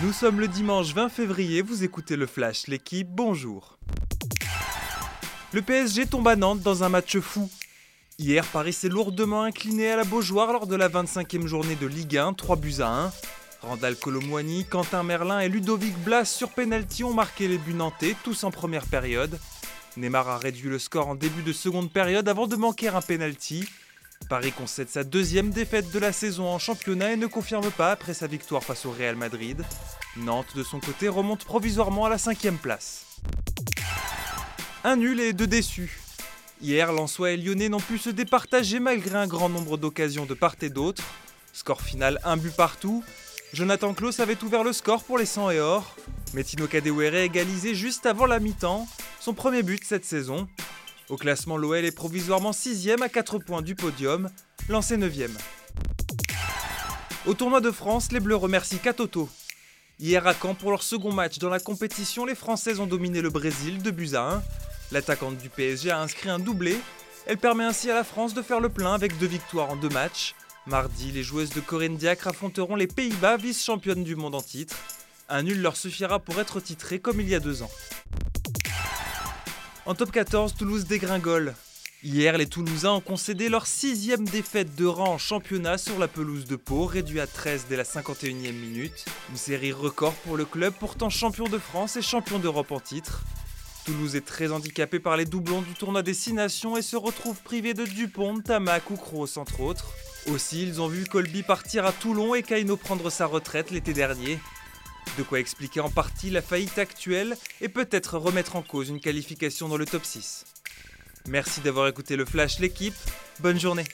Nous sommes le dimanche 20 février, vous écoutez le Flash, l'équipe, bonjour. Le PSG tombe à Nantes dans un match fou. Hier, Paris s'est lourdement incliné à la Beaujoire lors de la 25e journée de Ligue 1, 3 buts à 1. Randall Colomwani, Quentin Merlin et Ludovic Blas sur penalty ont marqué les buts nantais, tous en première période. Neymar a réduit le score en début de seconde période avant de manquer un penalty. Paris concède sa deuxième défaite de la saison en championnat et ne confirme pas après sa victoire face au Real Madrid. Nantes, de son côté, remonte provisoirement à la cinquième place. Un nul et deux déçus. Hier, Lensois et Lyonnais n'ont pu se départager malgré un grand nombre d'occasions de part et d'autre. Score final, un but partout. Jonathan Klaus avait ouvert le score pour les 100 et or. Metino Kadewere égalisé juste avant la mi-temps, son premier but cette saison. Au classement, l'OL est provisoirement 6ème à 4 points du podium, lancé 9ème. Au tournoi de France, les Bleus remercient Katoto. Hier à Caen, pour leur second match dans la compétition, les Françaises ont dominé le Brésil de buts à 1. L'attaquante du PSG a inscrit un doublé. Elle permet ainsi à la France de faire le plein avec deux victoires en deux matchs. Mardi, les joueuses de Corinne Diacre affronteront les Pays-Bas, vice-championnes du monde en titre. Un nul leur suffira pour être titré comme il y a deux ans. En top 14, Toulouse dégringole. Hier, les Toulousains ont concédé leur sixième défaite de rang en championnat sur la pelouse de Pau, réduit à 13 dès la 51e minute. Une série record pour le club, pourtant champion de France et champion d'Europe en titre. Toulouse est très handicapé par les doublons du tournoi des 6 nations et se retrouve privé de Dupont, Tamac ou Kroos entre autres. Aussi, ils ont vu Colby partir à Toulon et Kaino prendre sa retraite l'été dernier. De quoi expliquer en partie la faillite actuelle et peut-être remettre en cause une qualification dans le top 6. Merci d'avoir écouté le Flash l'équipe, bonne journée